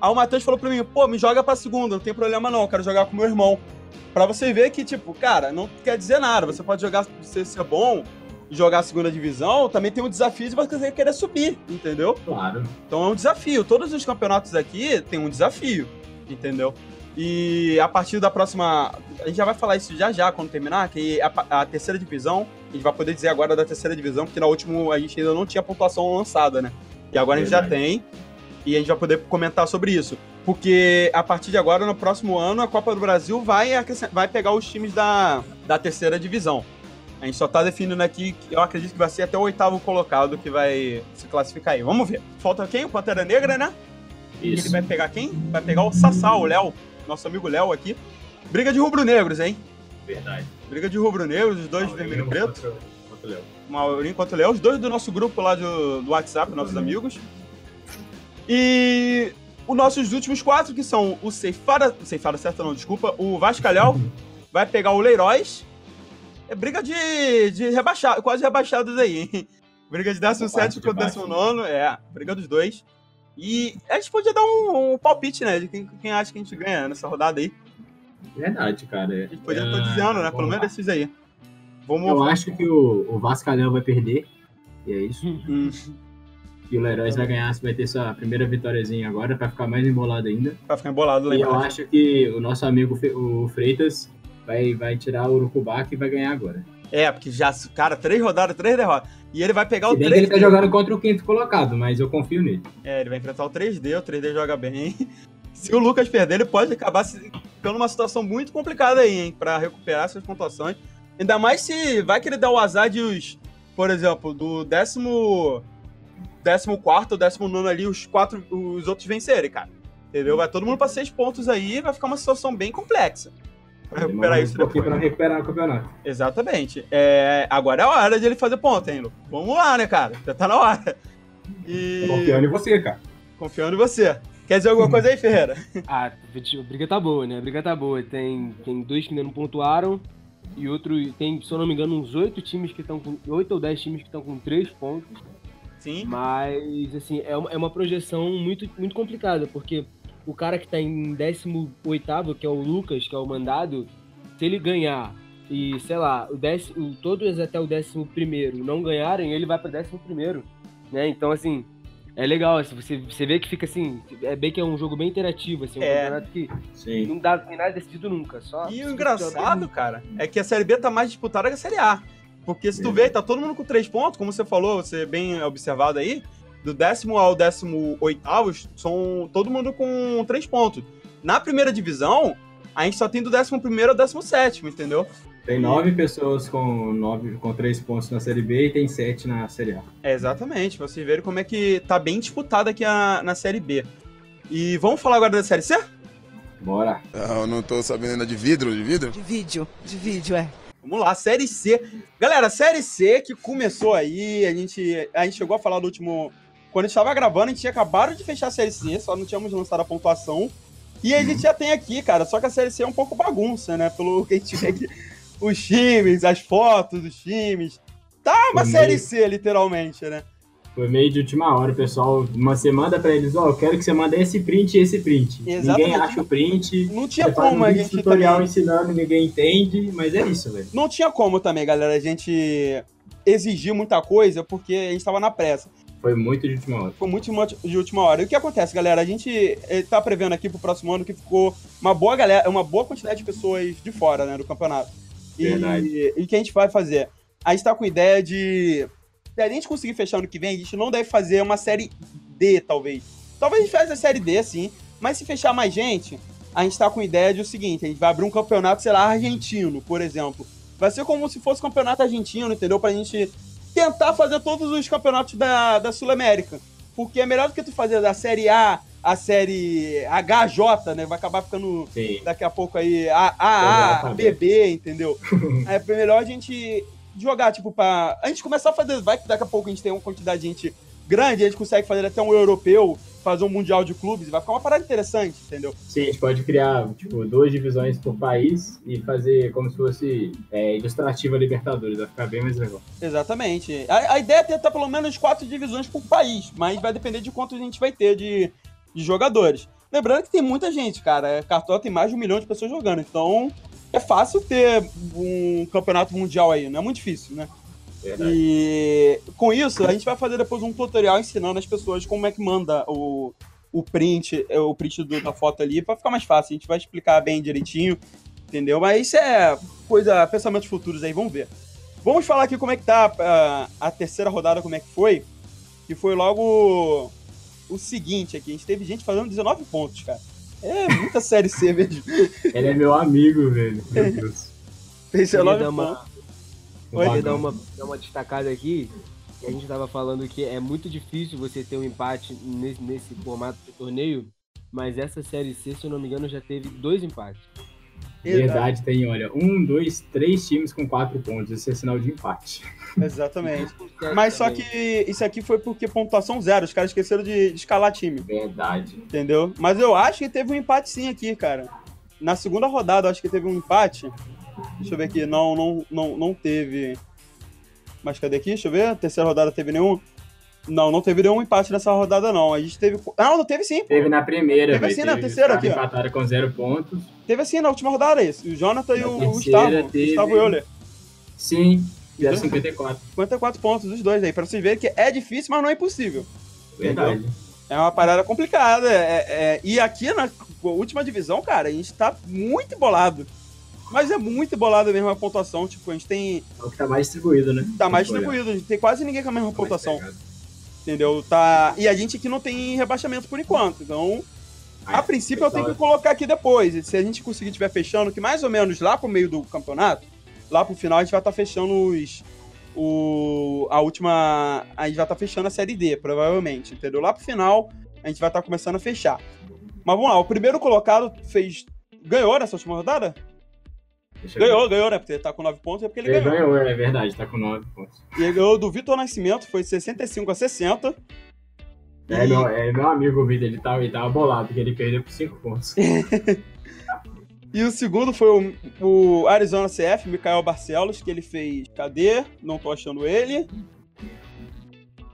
Aí o Matheus falou pra mim, pô, me joga pra segunda, não tem problema não, quero jogar com meu irmão. Pra você ver que, tipo, cara, não quer dizer nada. Você pode jogar, você ser bom, jogar a segunda divisão, também tem um desafio de você querer subir, entendeu?
Claro.
Então é um desafio. Todos os campeonatos aqui tem um desafio, entendeu? E a partir da próxima. A gente já vai falar isso já já quando terminar, que a, a terceira divisão, a gente vai poder dizer agora da terceira divisão, porque na última a gente ainda não tinha pontuação lançada, né? E agora Verdade. a gente já tem. E a gente vai poder comentar sobre isso. Porque a partir de agora, no próximo ano, a Copa do Brasil vai, vai pegar os times da, da terceira divisão. A gente só tá definindo aqui, eu acredito que vai ser até o oitavo colocado que vai se classificar aí. Vamos ver. Falta quem? O Pantera Negra, né? Isso. Ele vai pegar quem? Vai pegar o Sassá, o Léo, nosso amigo Léo aqui. Briga de rubro-negros, hein?
Verdade.
Briga de rubro-negros, os dois Maurinho vermelho e preto. Contra, contra o Léo. Maurinho contra o Léo, os dois do nosso grupo lá do, do WhatsApp, nossos amigos. E os nossos últimos quatro, que são o Ceifada. Ceifada certo não, desculpa. O Vascalhau vai pegar o Leiroz é briga de, de rebaixado, quase rebaixados aí, hein? Briga de 17 contra 19, é, briga dos dois. E a gente podia dar um, um palpite, né? De quem, quem, acha que a gente ganha nessa rodada aí.
Verdade, cara.
A gente podia estar é... dizendo, né? Pelo menos esses aí.
Vamos... Eu acho que o, o Vascalhão vai perder. E é isso. Hum. que o Leroy vai ganhar, vai ter sua primeira vitóriazinha agora, pra ficar mais embolado ainda.
Pra ficar embolado,
lembra? E eu acho que o nosso amigo o Freitas vai, vai tirar o Urucubaca e vai ganhar agora.
É, porque já, cara, três rodadas, três derrotas. E ele vai pegar
Se
o 3D.
ele tá jogando contra o quinto colocado, mas eu confio nele.
É, ele vai enfrentar o 3D, o 3D joga bem. Se o Lucas perder, ele pode acabar ficando numa situação muito complicada aí, hein, pra recuperar suas pontuações. Ainda mais se vai querer dar o azar de os, por exemplo, do décimo. décimo quarto, décimo nono ali, os quatro, os outros vencerem, cara. Entendeu? Vai todo mundo pra seis pontos aí, vai ficar uma situação bem complexa
pra recuperar isso depois. Pra recuperar o campeonato.
Exatamente. É, agora é a hora de ele fazer ponto, hein, Lu? Vamos lá, né, cara? Já tá na hora.
E... Confiando em você, cara.
Confiando em você. Quer dizer alguma coisa aí, Ferreira?
ah, a briga tá boa, né? A briga tá boa. Tem, tem dois que ainda não pontuaram e outro tem, se eu não me engano, uns oito times que estão com. oito ou dez times que estão com três pontos.
Sim.
Mas, assim, é uma, é uma projeção muito, muito complicada, porque o cara que tá em 18, que é o Lucas, que é o mandado, se ele ganhar e, sei lá, o décimo, todos até o 11 não ganharem, ele vai para 11, né? Então, assim, é legal, assim, você, você vê que fica assim, é bem que é um jogo bem interativo, assim, um é. campeonato que Sim. não dá tem nada decidido nunca. Só
e o engraçado, cara, é que a Série B tá mais disputada que a Série A. Porque se tu é. vê, tá todo mundo com três pontos, como você falou, você bem observado aí, do décimo ao décimo oitavo, são todo mundo com três pontos. Na primeira divisão, a gente só tem do décimo primeiro ao décimo sétimo, entendeu?
Tem nove pessoas com, nove, com três pontos na Série B e tem sete na Série A.
É, exatamente. Pra vocês verem como é que tá bem disputada aqui a, na Série B. E vamos falar agora da Série C?
Bora.
Ah, eu não tô sabendo ainda de vidro, de vidro?
De vídeo, de vídeo, é.
Vamos lá, Série C. Galera, Série C que começou aí, a gente, a gente chegou a falar no último quando a gente tava gravando, a gente tinha acabado de fechar a Série C, só não tínhamos lançado a pontuação. E a gente já tem aqui, cara, só que a Série C é um pouco bagunça, né? Pelo que a gente vê aqui, os times, as fotos dos times. Tá uma Foi Série meio... C, literalmente, né?
Foi meio de última hora, pessoal. Você manda pra eles, ó, oh, eu quero que você mande esse print e esse print. Exatamente. Ninguém acha o print.
Não tinha como um a gente
tutorial também... ensinando, ninguém entende, mas é isso, velho.
Não tinha como também, galera, a gente exigir muita coisa porque a gente tava na pressa.
Foi muito de última hora.
Foi muito de última hora. E o que acontece, galera? A gente eh, tá prevendo aqui pro próximo ano que ficou uma boa galera, uma boa quantidade de pessoas de fora, né, do campeonato. Verdade. E, o que a gente vai fazer? A gente tá com ideia de. Se a gente conseguir fechar ano que vem, a gente não deve fazer uma série D, talvez. Talvez a gente faça a série D, sim. Mas se fechar mais gente, a gente tá com ideia de o seguinte: a gente vai abrir um campeonato, sei lá, argentino, por exemplo. Vai ser como se fosse campeonato argentino, entendeu? Pra gente tentar fazer todos os campeonatos da, da Sul-América. Porque é melhor do que tu fazer da Série A, a Série HJ, né? Vai acabar ficando
Sim.
daqui a pouco aí A, A, A, BB, entendeu? é melhor a gente jogar, tipo, pra. A gente começar a fazer. Vai que daqui a pouco a gente tem uma quantidade de gente grande, a gente consegue fazer até um europeu, fazer um mundial de clubes, vai ficar uma parada interessante, entendeu?
Sim, a gente pode criar, tipo, duas divisões por país e fazer como se fosse é, ilustrativa Libertadores, vai ficar bem mais legal.
Exatamente. A, a ideia é tentar pelo menos quatro divisões por país, mas vai depender de quanto a gente vai ter de, de jogadores. Lembrando que tem muita gente, cara. Cartola tem mais de um milhão de pessoas jogando, então é fácil ter um campeonato mundial aí, não é muito difícil, né?
Verdade.
E com isso, a gente vai fazer depois um tutorial ensinando as pessoas como é que manda o, o print, é, o print do- da foto ali, pra ficar mais fácil. A gente vai explicar bem direitinho, entendeu? Mas isso é coisa, pensamentos futuros aí, vamos ver. Vamos falar aqui como é que tá a, a terceira rodada, como é que foi. Que foi logo o seguinte aqui. A gente teve gente fazendo 19 pontos, cara. É muita série C mesmo.
Ele é meu amigo, velho. Meu Deus.
Fez
Queria
19
dar uma,
pontos.
queria
Vagão.
dar uma, dar uma destacada aqui. Que a gente tava falando que é muito difícil você ter um empate nesse, nesse formato de torneio. Mas essa série C, se eu não me engano, já teve dois empates.
Verdade, tem, olha, um, dois, três times com quatro pontos. Esse é sinal de empate.
Exatamente. Mas só que isso aqui foi porque pontuação zero. Os caras esqueceram de, de escalar time,
Verdade.
entendeu? Mas eu acho que teve um empate sim aqui, cara. Na segunda rodada, eu acho que teve um empate. Deixa eu ver aqui. Não, não, não, não teve. Mas cadê aqui? Deixa eu ver. Terceira rodada teve nenhum. Não, não teve nenhum empate nessa rodada, não. A gente teve. Não, não teve sim.
Teve na primeira,
Teve assim na terceira aqui,
empataram com zero pontos.
Teve assim na última rodada esse. O Jonathan e
Na
o
terceira
Gustavo.
teve-
Gustavo Euler.
Sim, fizeram 54.
54 pontos, os dois aí. Pra vocês verem que é difícil, mas não é impossível.
Verdade.
É uma parada complicada. é- é- e aqui na última divisão, cara, a gente tá muito bolado. Mas é muito bolado mesmo a pontuação. Tipo, a gente tem.
É o que tá mais distribuído, né?
Tá mais
for olhar.
distribuído. A gente tem quase ninguém com a mesma
Mais
pontuação. Entendeu? Tá. E a gente aqui não tem rebaixamento por enquanto. Então, a
Aí,
princípio eu tenho que colocar aqui depois. E se a gente conseguir estiver fechando, que mais ou menos lá pro meio do campeonato, lá pro final a gente vai estar fechando os. O, a última. A gente vai estar fechando a série D, provavelmente. Entendeu? Lá pro final, a gente vai estar começando a fechar. Mas vamos lá, o primeiro colocado fez. Ganhou nessa última rodada?
Deixa eu ver.
Ganhou, ganhou, né? Porque ele tá com 9 pontos, é porque ele
Ele
ganhou.
ganhou, é verdade, tá com 9 pontos.
E ele ganhou do Vitor Nascimento, foi 65 a 60.
É,
E-
meu, é meu amigo o Vitor, ele tava, ele tava bolado, porque ele perdeu por 5 pontos.
E o segundo foi o, o Arizona CF, Mikael Barcelos, que ele fez. Cadê? Não tô achando ele.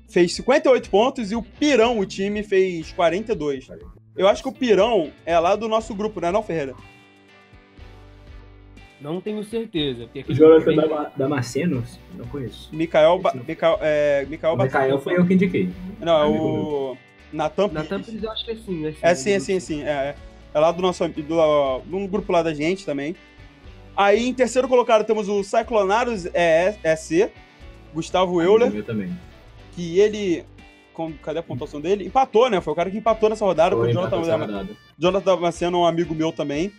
Fez 58 pontos e o Pirão, o time, fez 42. Eu acho que o Pirão é lá do nosso grupo, né, não, Ferreira?
Não tenho certeza. Porque aqui
O Jonathan
tem-
Dama- Damascenos? Não conheço.
Mikael, ba Mikael, é, Mikael
O Mikael foi eu que indiquei.
Não, é o. Natan
Na
Pires.
Eu acho que é sim, né?
É sim, é sim, é sim. É, é. É lá do nosso do, do um grupo lá da gente também. Aí em terceiro colocado temos o Cyclonaros é, SC, Gustavo Euler,
Eu também.
que ele. com- cadê a pontuação dele? Empatou, né? Foi o cara que empatou nessa rodada com
Foi
o
empatou
Jonathan. Damasceno é um amigo meu também.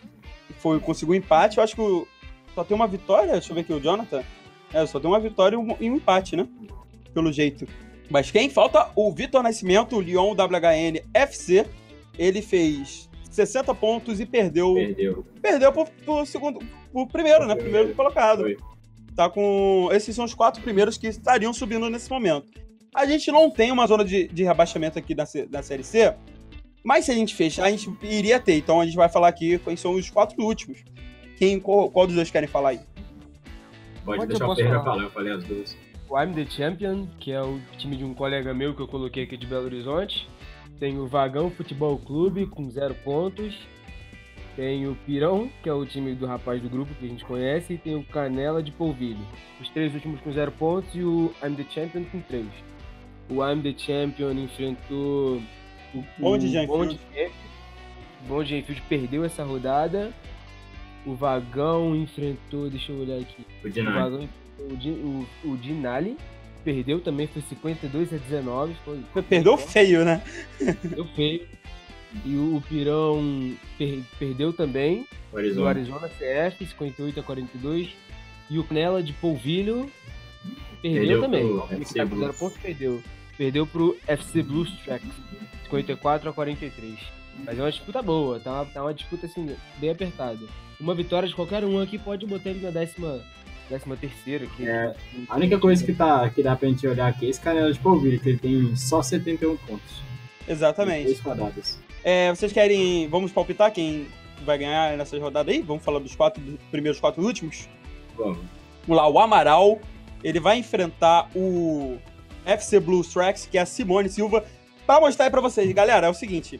Foi, conseguiu um empate. Eu acho que o- só tem uma vitória. Deixa eu ver aqui, o Jonathan. É, só tem uma vitória e um, empate, né? Pelo jeito. Mas quem falta? O Vitor Nascimento, o Lyon WHN FC. Ele fez 60 pontos e perdeu.
Perdeu.
Perdeu pro, pro segundo. Pro primeiro, né? Primeiro colocado.
Foi.
Tá com. Esses são os quatro primeiros que estariam subindo nesse momento. A gente não tem uma zona de, de rebaixamento aqui na, na Série C, mas se a gente fechar, a gente iria ter. Então a gente vai falar aqui quais são os quatro últimos. Quem, qual, qual dos dois querem falar aí?
Pode,
Pode,
deixar o Ferreira
falar.
eu falei as duas.
O I'm the Champion, que é o time de um colega meu que eu coloquei aqui de Belo Horizonte. Tem o Vagão Futebol Clube com zero pontos. Tem o Pirão, que é o time do rapaz do grupo que a gente conhece. E tem o Canela de Polvilho. Os três últimos com zero pontos e o I'm the Champion com três. O I'm the Champion enfrentou o,
Bonde de
o
Enfield.
Bonde de Enfield perdeu essa rodada. O Vagão enfrentou, deixa eu olhar aqui.
O
O
Dinari.
Vagão enfrentou o, o, o Dinali. Perdeu também, foi 52 a 19. Foi,
Perdeu feio, né?
Perdeu feio. E o, o Pirão per- perdeu também.
O
Do
Arizona.
Arizona CF, 58 a 42. E o Canela de Polvilho Perdeu,
Perdeu
também. O tá com pontos perdeu. Perdeu pro FC Blues Tracks, 54 a 43. Mas é uma disputa boa, tá uma, tá uma disputa assim, bem apertada. Uma vitória de qualquer um aqui pode botar ele na décima, décima terceira. Que
É, A única coisa que, tá, que dá pra gente olhar aqui é esse Canela de Polvilho, que ele tem só 71 pontos.
Exatamente.
Três rodadas.
É, vocês querem. Vamos palpitar quem vai ganhar nessas rodadas aí? Vamos falar dos quatro dos primeiros quatro últimos?
Vamos.
Vamos lá, o Amaral. Ele vai enfrentar o FC Blues Tracks, que é a Simone Silva. Pra mostrar aí pra vocês, galera, é o seguinte.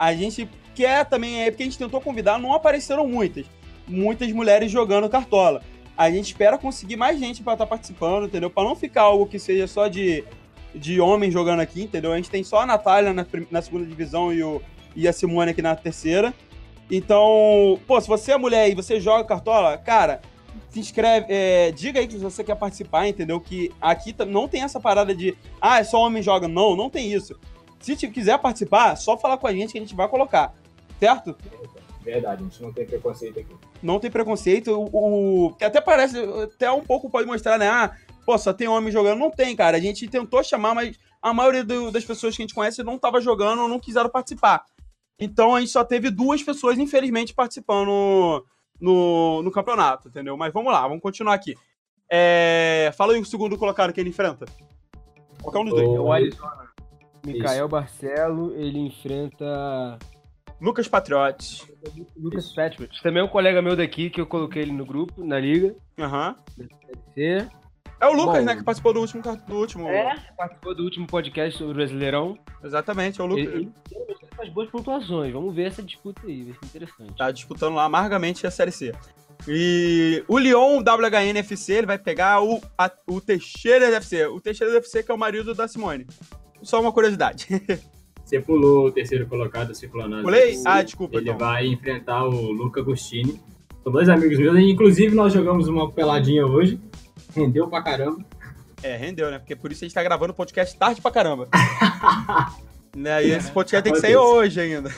A gente quer também, é porque a gente tentou convidar, não apareceram muitas. Muitas mulheres jogando cartola. A gente espera conseguir mais gente pra estar participando, entendeu? Pra não ficar algo que seja só de, de homem jogando aqui, entendeu? A gente tem só a Natália na, na segunda divisão e, o, e a Simone aqui na terceira. Então, pô, se você é mulher e você joga cartola, cara, se inscreve, é, diga aí que você quer participar, entendeu? Que aqui não tem essa parada de, ah, é só homem joga. Não, não tem isso. Se te quiser participar, só falar com a gente que a gente vai colocar, certo?
Verdade, a gente não tem preconceito aqui.
Não tem preconceito. O, o- que até parece, até um pouco pode mostrar, né? Ah, pô, só tem homem jogando. Não tem, cara. A gente tentou chamar, mas a maioria do- das pessoas que a gente conhece não tava jogando ou não quiseram participar. Então a gente só teve duas pessoas, infelizmente, participando no, no campeonato, entendeu? Mas vamos lá, vamos continuar aqui. É, fala aí o segundo colocado que ele enfrenta. Qualquer um dos dois.
O-
O Arizona. Mikael Barcelo, ele enfrenta
Lucas Patriotti.
Lucas Patrick. Também é um colega meu daqui que eu coloquei ele no grupo, na liga.
Aham.
C.
É o Lucas,
Bom.
né, que participou do último. Do último.
Participou do último podcast sobre o Brasileirão.
Exatamente, é o Lucas.
Ele, ele, ele faz boas pontuações. Vamos ver essa disputa aí, vai ser interessante.
Tá disputando lá amargamente a Série C. E o Lyon WHN FC, ele vai pegar o, a- o Teixeira FC. O Teixeira FC que é o marido da Simone. Só uma curiosidade.
Você pulou o terceiro colocado, Ciclonado.
Pulei? Ah, desculpa,
Ele
então.
vai enfrentar o Luca Agostini. São dois amigos meus, inclusive nós jogamos uma peladinha hoje. Rendeu pra caramba.
É, rendeu, né? Porque por isso a gente tá gravando o podcast tarde pra caramba. né? E esse podcast tem que sair hoje ainda.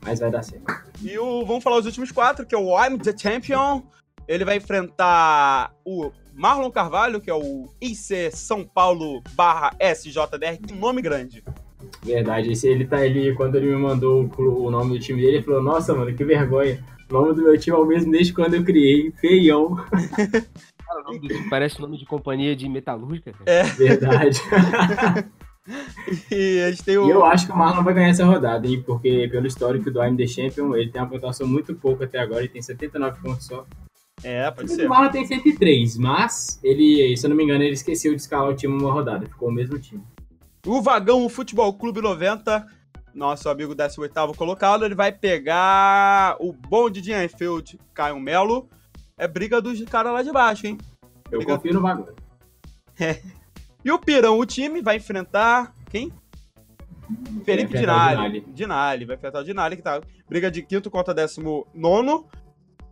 Mas vai dar certo.
E o, vamos falar os últimos quatro, que é o I'm the Champion. Ele vai enfrentar o Marlon Carvalho, que é o IC São Paulo barra SJDR, que nome grande.
Verdade, esse, ele tá ali, quando ele me mandou o, o nome do time dele, ele falou, nossa, mano, que vergonha. O nome do meu time é o mesmo desde quando eu criei, feião.
Cara, o nome do time parece o nome de companhia de metalúrgica. cara.
É.
Verdade.
E a gente tem o.
E eu acho que o Marlon vai ganhar essa rodada, hein? Porque pelo histórico do I'm The Champion, ele tem uma pontuação muito pouca até agora, ele tem 79 pontos só.
É, pode
O
ser.
Marlon tem 103, mas ele, se eu não me engano, ele esqueceu de escalar o time uma rodada, ficou o mesmo time.
O Vagão Futebol Clube 90, nosso amigo 18 colocado, ele vai pegar o bonde de Enfield, Caio Melo. É briga dos caras lá de baixo, hein?
Eu
Obrigado.
confio no bagulho.
E o Pirão, o time, vai enfrentar quem? Felipe
o.
Dinali.
Dinali,
vai enfrentar o Dinali, que tá briga de quinto contra décimo nono.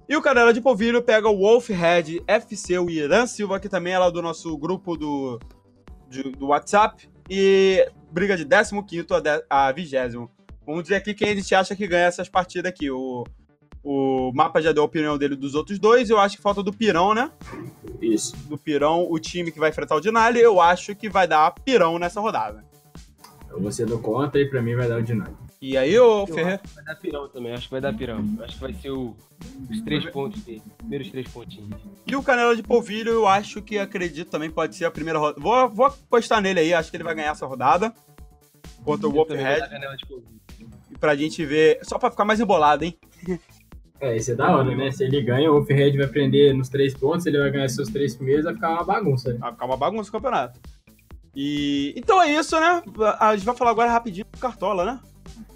E o Canela de Polvilho pega o Wolfhead FC, o Irã Silva, que também é lá do nosso grupo do, de- do WhatsApp. E briga de 15 a, de, a 20. Vamos dizer aqui quem a gente acha que ganha essas partidas aqui. O, o mapa já deu a opinião dele dos outros dois. Eu acho que falta do Pirão, né?
Isso.
Do Pirão, o time que vai enfrentar o Dinali. Eu acho que vai dar Pirão nessa rodada.
Eu vou ser do contra e pra mim vai dar o Dinali.
E aí, ô Ferreira?
Vai dar pirão também, acho que vai dar pirão. Acho que vai ser o- os três pontos dele. Primeiros três pontinhos.
E o Canela de Polvilho, eu acho que acredito também pode ser a primeira rodada. Vou, vou apostar nele aí, acho que ele vai ganhar essa rodada. Contra o Wolfhead. E pra gente ver. Só pra ficar mais embolado, hein?
É, isso é da hora, né? Se ele ganha, o Wolfhead vai prender nos três pontos, ele vai ganhar seus três primeiros, vai ficar uma bagunça. né?
Vai ficar uma bagunça o campeonato. E. Então é isso, né? A gente vai falar agora rapidinho do Cartola, né?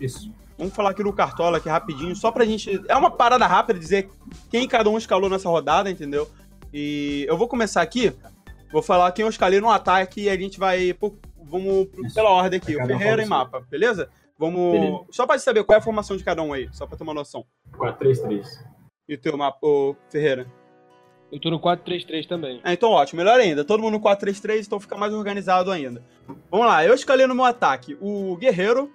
Isso.
Vamos falar aqui do Cartola aqui rapidinho, só pra gente. É uma parada rápida dizer quem cada um escalou nessa rodada, entendeu? E eu vou começar aqui. Vou falar quem eu escalei no ataque e a gente vai. pô, Vamos
Isso.
pela ordem aqui. O Ferreira e mapa, beleza? Vamos.
Beleza.
Só pra saber qual é a formação de cada um aí, só pra ter uma noção.
4-3-3.
E o teu mapa, ô Ferreira?
Eu tô no 4-3-3 também.
É, então ótimo, melhor ainda. Todo mundo no 4-3-3, então fica mais organizado ainda. Vamos lá, eu escalei no meu ataque o Guerreiro,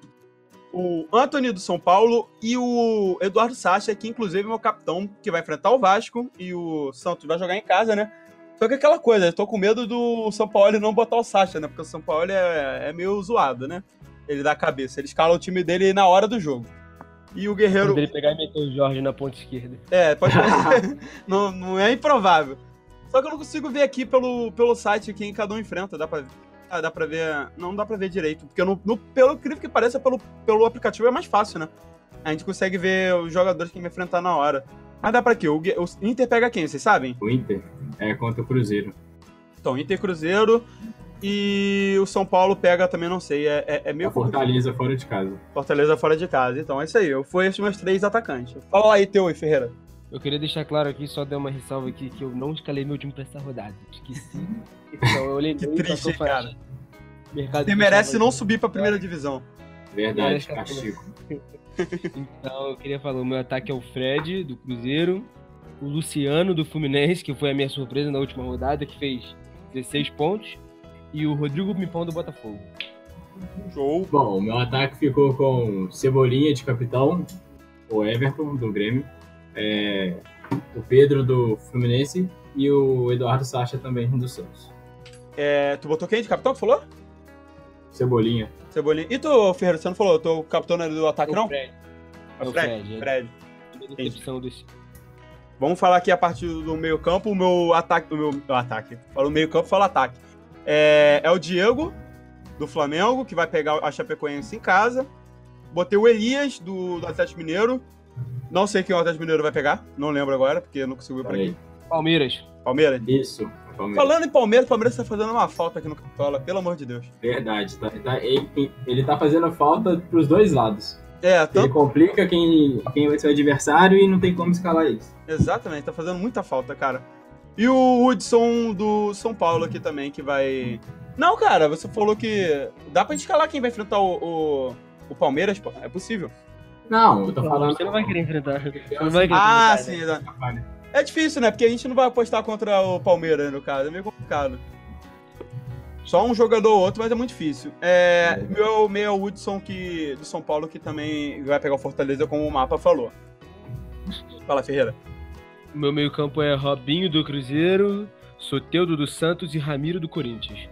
o Anthony do São Paulo e o Eduardo Sacha, que inclusive é meu capitão, que vai enfrentar o Vasco e o Santos vai jogar em casa, né? Só que aquela coisa, eu tô com medo do São Paulo não botar o Sacha, né? Porque o São Paulo é, é meio zoado, né? Ele dá a cabeça. Ele escala o time dele na hora do jogo. E o Guerreiro.
Quando ele pegar e meter o Jorge na ponta esquerda.
É, pode não, não é improvável. Só que eu não consigo ver aqui pelo, pelo site quem cada um enfrenta. Dá pra, dá pra ver. Não dá pra ver direito. Porque no, no, pelo incrível que pareça, pelo, pelo aplicativo é mais fácil, né? A gente consegue ver os jogadores que vai enfrentar na hora. Mas dá pra quê? O, o Inter pega quem, vocês sabem?
O Inter é contra o Cruzeiro.
Então, Inter Cruzeiro. E o São Paulo pega também, não sei, é, é, é meio.
A Fortaleza fora de casa.
Fortaleza fora de casa. Então é isso aí. Eu fui esses meus três atacantes. Fala aí, teu aí, Ferreira.
Eu queria deixar claro aqui, só dar uma ressalva aqui, que eu não escalei meu time pra essa rodada. Esqueci. Então eu olhei
Que
muito,
triste,
tô
cara.
Mercado
Você merece não subir pra primeira divisão.
Verdade, castigo.
Então eu queria falar, o meu ataque é o Fred, do Cruzeiro, o Luciano, do Fluminense, que foi a minha surpresa na última rodada, que fez 16 pontos, e o Rodrigo Pipão, do Botafogo.
Show.
Bom, o meu ataque ficou com Cebolinha de capitão, o Everton do Grêmio, é, o Pedro do Fluminense e o Eduardo Sacha também do Santos.
É, tu botou quem de capitão que falou?
Cebolinha.
Cebolinha. E tu, Ferreira, você não falou? Tu o capitão era do ataque,
É o
não?
Fred.
É
É
o Fred.
Fred, é.
Fred. Vamos falar aqui a partir do meio campo, o meu ataque, o meu, meu ataque. Fala o meio campo, fala ataque. É, é o Diego, do Flamengo, que vai pegar a Chapecoense em casa. Botei o Elias, do, do Atlético Mineiro. Não sei quem o Atlético Mineiro vai pegar, não lembro agora, porque eu não consigo ver por aqui.
Palmeiras.
Palmeiras.
Isso, Palmeiras.
Falando em Palmeiras, o Palmeiras tá fazendo uma falta aqui no Capitola, pelo amor de Deus.
Verdade. Tá, tá- ele, ele tá fazendo falta pros dois lados.
É,
Ele
tanto,
complica quem, quem vai ser o adversário e não tem como escalar eles.
exatamente, tá fazendo muita falta, cara. E o Hudson do São Paulo aqui também, que vai. Não, cara, você falou que. Dá pra gente escalar quem vai enfrentar o, o, o Palmeiras, pô. É possível.
Não, eu tô falando.
Você não vai querer enfrentar. Você não vai querer
Ah,
enfrentar, né?
sim. né? É difícil, né? Porque a gente não vai apostar contra o Palmeiras, no caso. É meio complicado. Só um jogador ou outro, mas é muito difícil. É, meu meio é o Hudson que, do São Paulo, que também vai pegar o Fortaleza, como o mapa falou. Fala, Ferreira.
O meu meio campo é Robinho, do Cruzeiro, Soteudo, do Santos e Ramiro, do Corinthians.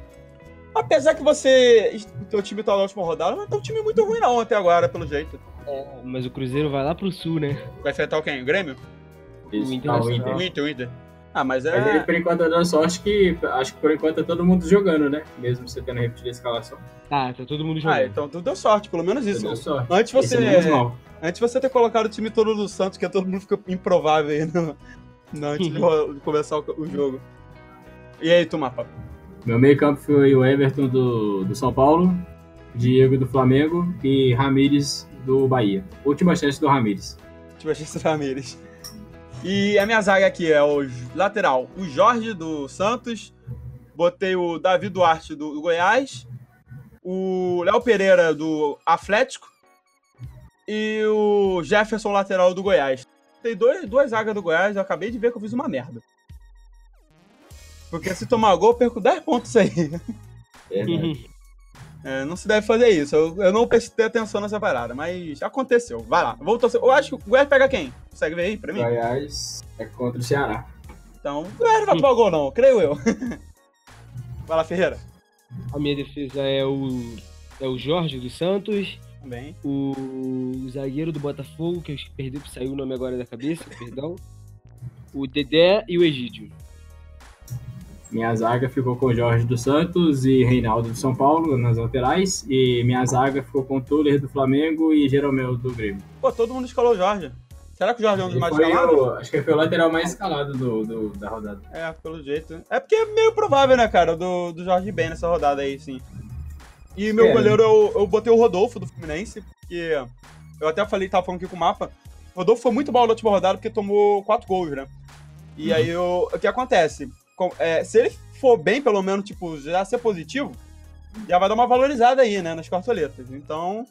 Apesar que você. Teu time tá na última rodada, mas tá um time muito ruim não até agora, pelo jeito.
Mas o Cruzeiro vai lá pro sul, né?
Vai enfrentar quem? O Grêmio?
Isso,
O
tá, o. Inter.
O Inter, o Inter. Ah, mas
Mas ele,
é.
por enquanto, tá dando sorte que acho que por enquanto tá todo mundo jogando, né? Mesmo você tendo repetido a escalação.
Tá, tá todo mundo jogando.
Ah, então tu deu sorte, pelo menos isso.
Deu sorte.
Antes
Isso
você.
é.
Antes de você ter colocado o time todo do Santos, que todo mundo fica improvável aí no, no- antes de, começar o, o jogo. E aí, tu, mapa?
Meu meio campo foi o Everton do, do São Paulo, Diego do Flamengo e Ramires do Bahia. Última chance do Ramires.
Tive a chance Ramires. E a minha zaga aqui é o lateral, o Jorge do Santos. Botei o Davi Duarte do, do Goiás. O Léo Pereira do Atlético. E o Jefferson lateral do Goiás. Tem dois, duas zagas do Goiás, eu acabei de ver que eu fiz uma merda. Porque se tomar gol, eu perco 10 pontos aí.
Verdade.
É, não se deve fazer isso. Eu, eu não prestei atenção nessa parada, mas aconteceu. Vai lá. Vou torcer. Eu acho que o Goiás pega quem? Consegue ver aí pra mim?
Goiás é contra o Ceará.
Então, o Goiás não vai tomar gol, não, creio eu. Vai lá, Ferreira.
A minha defesa é o, é o Jorge do Santos,
Também.
o zagueiro do Botafogo, que eu perdi, saiu o nome agora da cabeça, perdão. O Dedé e o Egídio.
Minha zaga ficou com Jorge dos Santos e Reinaldo do São Paulo nas laterais. E minha zaga ficou com Tuller do Flamengo e Jeromel do Grêmio.
Pô, todo mundo escalou o Jorge. Será que o Jorge é um dos mais escalados?
o, acho que foi o lateral mais escalado do, do- da rodada.
É, pelo jeito. É porque é meio provável, né, cara, do, do Jorge bem nessa rodada aí, sim. E meu
É.
goleiro, eu, eu botei o Rodolfo do Fluminense, porque eu até falei, tava falando aqui com o mapa. O Rodolfo foi muito mal na última rodada porque tomou quatro gols, né? E aí eu- o que acontece? É, se ele for bem, pelo menos, tipo, já ser positivo, já vai dar uma valorizada aí, né, nas cartoletas. Então,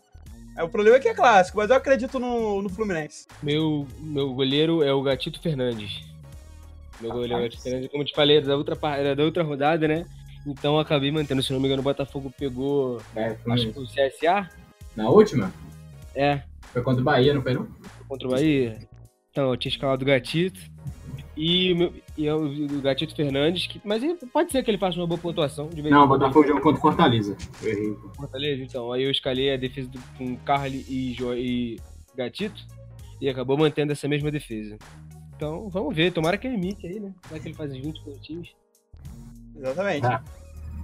é, o problema é que é clássico, mas eu acredito no, no Fluminense.
Meu, meu goleiro é o Gatito Fernandes. Meu goleiro é o Gatito Fernandes, como eu te falei, é da outra, era da outra rodada, né? Então eu acabei mantendo, se não me engano, o Botafogo pegou,
É,
acho que o CSA,
Na última,
é,
foi contra o Bahia, não foi não?
contra o Bahia. Então, eu tinha escalado o Gatito. E, o meu- e é o, Gatito Fernandes, que, mas pode ser que ele faça uma boa pontuação. De vez em
Não, o. Botafogo jogou contra o Fortaleza. Eu errei.
Fortaleza, então. Aí eu escalei a defesa do- com Carly e, jo, e Gatito e acabou mantendo essa mesma defesa. Então, vamos ver. Tomara que ele imite aí, né? Vai que ele faz uns 20 pontinhos.
Exatamente.
Ah.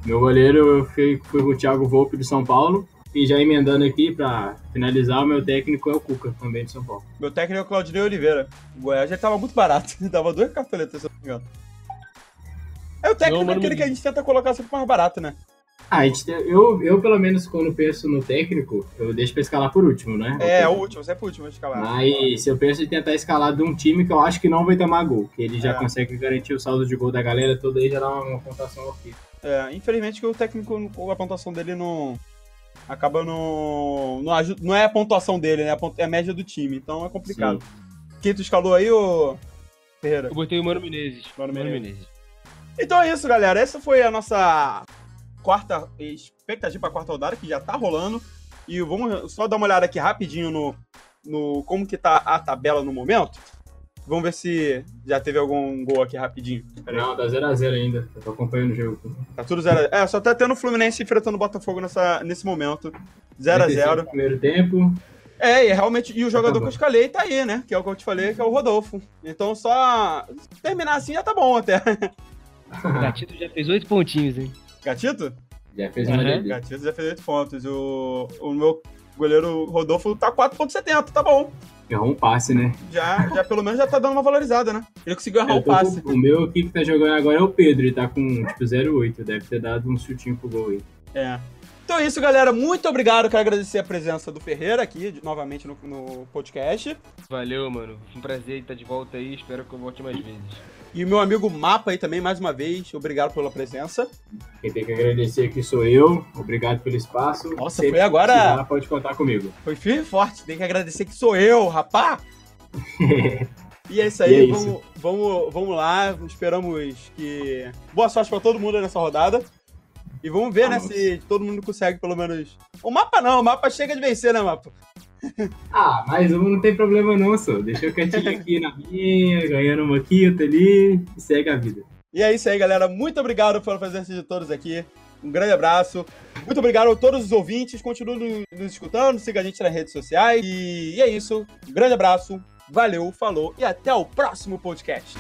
Meu goleiro foi, foi o Thiago Volpe do São Paulo. E já emendando aqui pra finalizar, o meu técnico é o Cuca, também de São Paulo.
Meu técnico é o Claudinei Oliveira. O Goiás já tava muito barato. Tava duas cartoletas, se eu não me engano. É o técnico
Não, mano,
aquele que a gente tenta colocar sempre mais barato, né?
Ah, a gente tem- eu, eu, pelo menos, quando penso no técnico, eu deixo pra escalar por último, né?
É, o último, sempre o último a escalar.
Mas se eu penso em tentar escalar de um time que eu acho que não vai tomar gol, que ele já
É.
consegue garantir o saldo de gol da galera toda aí, já dá uma, uma pontuação ok.
É, infelizmente que o técnico, a pontuação dele não. Acaba no. Não, ajuda, não é a pontuação dele, né? É a média do time, então é complicado. Quem tu escalou aí, ô. Ferreira?
Eu botei o Mano Menezes.
Mano
Mano
Menezes.
Menezes.
Então é isso, galera. Essa foi a nossa quarta expectativa para a quarta rodada, que já tá rolando. E vamos só dar uma olhada aqui rapidinho no, no como que tá a tabela no momento. Vamos ver se já teve algum gol aqui rapidinho. Pera aí.
Não, tá 0x0 ainda. Eu tô acompanhando o jogo.
Tá tudo 0 É, só tá tendo o Fluminense enfrentando o Botafogo nessa, nesse momento. 0 a 0
Primeiro tempo.
É, e realmente, e o jogador
bom.
que eu escalei tá aí, né? Que é o que eu te falei, que é o Rodolfo. Então só terminar assim já tá bom até.
O Gatito já fez 8 pontinhos, hein?
Gatito?
Já fez uma
Uhum.
Gatito já fez 8 pontos. O, o meu goleiro Rodolfo tá 4.70, tá bom.
Errou um passe, né?
Já, já pelo menos já tá dando uma valorizada, né? Ele conseguiu errar
Eu
o passe.
com- o meu aqui que tá jogando agora é o Pedro, ele tá com tipo 0,8. Deve ter dado um chutinho pro gol aí.
É. Então é isso, galera. Muito obrigado. Quero agradecer a presença do Ferreira aqui, de- novamente no, no podcast.
Valeu, mano. Foi um prazer estar de volta aí. Espero que eu volte mais vezes.
E o meu amigo Mapa aí também, mais uma vez. Obrigado pela presença.
Quem tem que agradecer aqui sou eu. Obrigado pelo espaço.
Nossa,
Sempre
foi agora-
precisar, Pode contar comigo.
Foi firme e forte. Tem que agradecer que sou eu, rapá. E é isso aí,
é isso.
Vamos, vamos, vamos lá. Esperamos que. Boa sorte pra todo mundo nessa rodada. E vamos ver,
Vamos.
né, se todo mundo consegue pelo menos. O mapa não, o mapa chega de vencer, né, mapa?
Ah, mais uma não tem problema não, só. Deixa eu quietinho aqui na minha, ganhando uma aqui, outra ali, e segue a vida.
E é isso aí, galera. Muito obrigado pela presença de todos aqui. Um grande abraço. Muito obrigado a todos os ouvintes. Continuem nos escutando, siga a gente nas redes sociais. E é isso. Um grande abraço. Valeu, falou e até o próximo podcast.